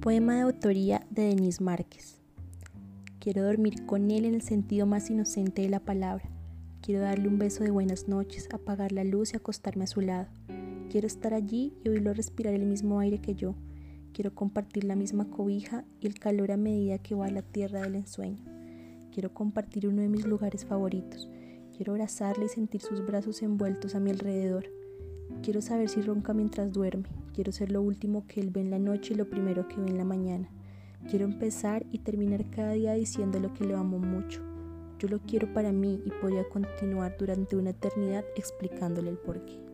Poema de autoría de Denis Márquez. Quiero dormir con él en el sentido más inocente de la palabra. Quiero darle un beso de buenas noches, apagar la luz y acostarme a su lado. Quiero estar allí y oírlo respirar el mismo aire que yo. Quiero compartir la misma cobija y el calor a medida que va a la tierra del ensueño. Quiero compartir uno de mis lugares favoritos. Quiero abrazarle y sentir sus brazos envueltos a mi alrededor. Quiero saber si ronca mientras duerme. Quiero ser lo último que él ve en la noche y lo primero que ve en la mañana. Quiero empezar y terminar cada día diciendo lo que le amo mucho. Yo lo quiero para mí y podría continuar durante una eternidad explicándole el porqué.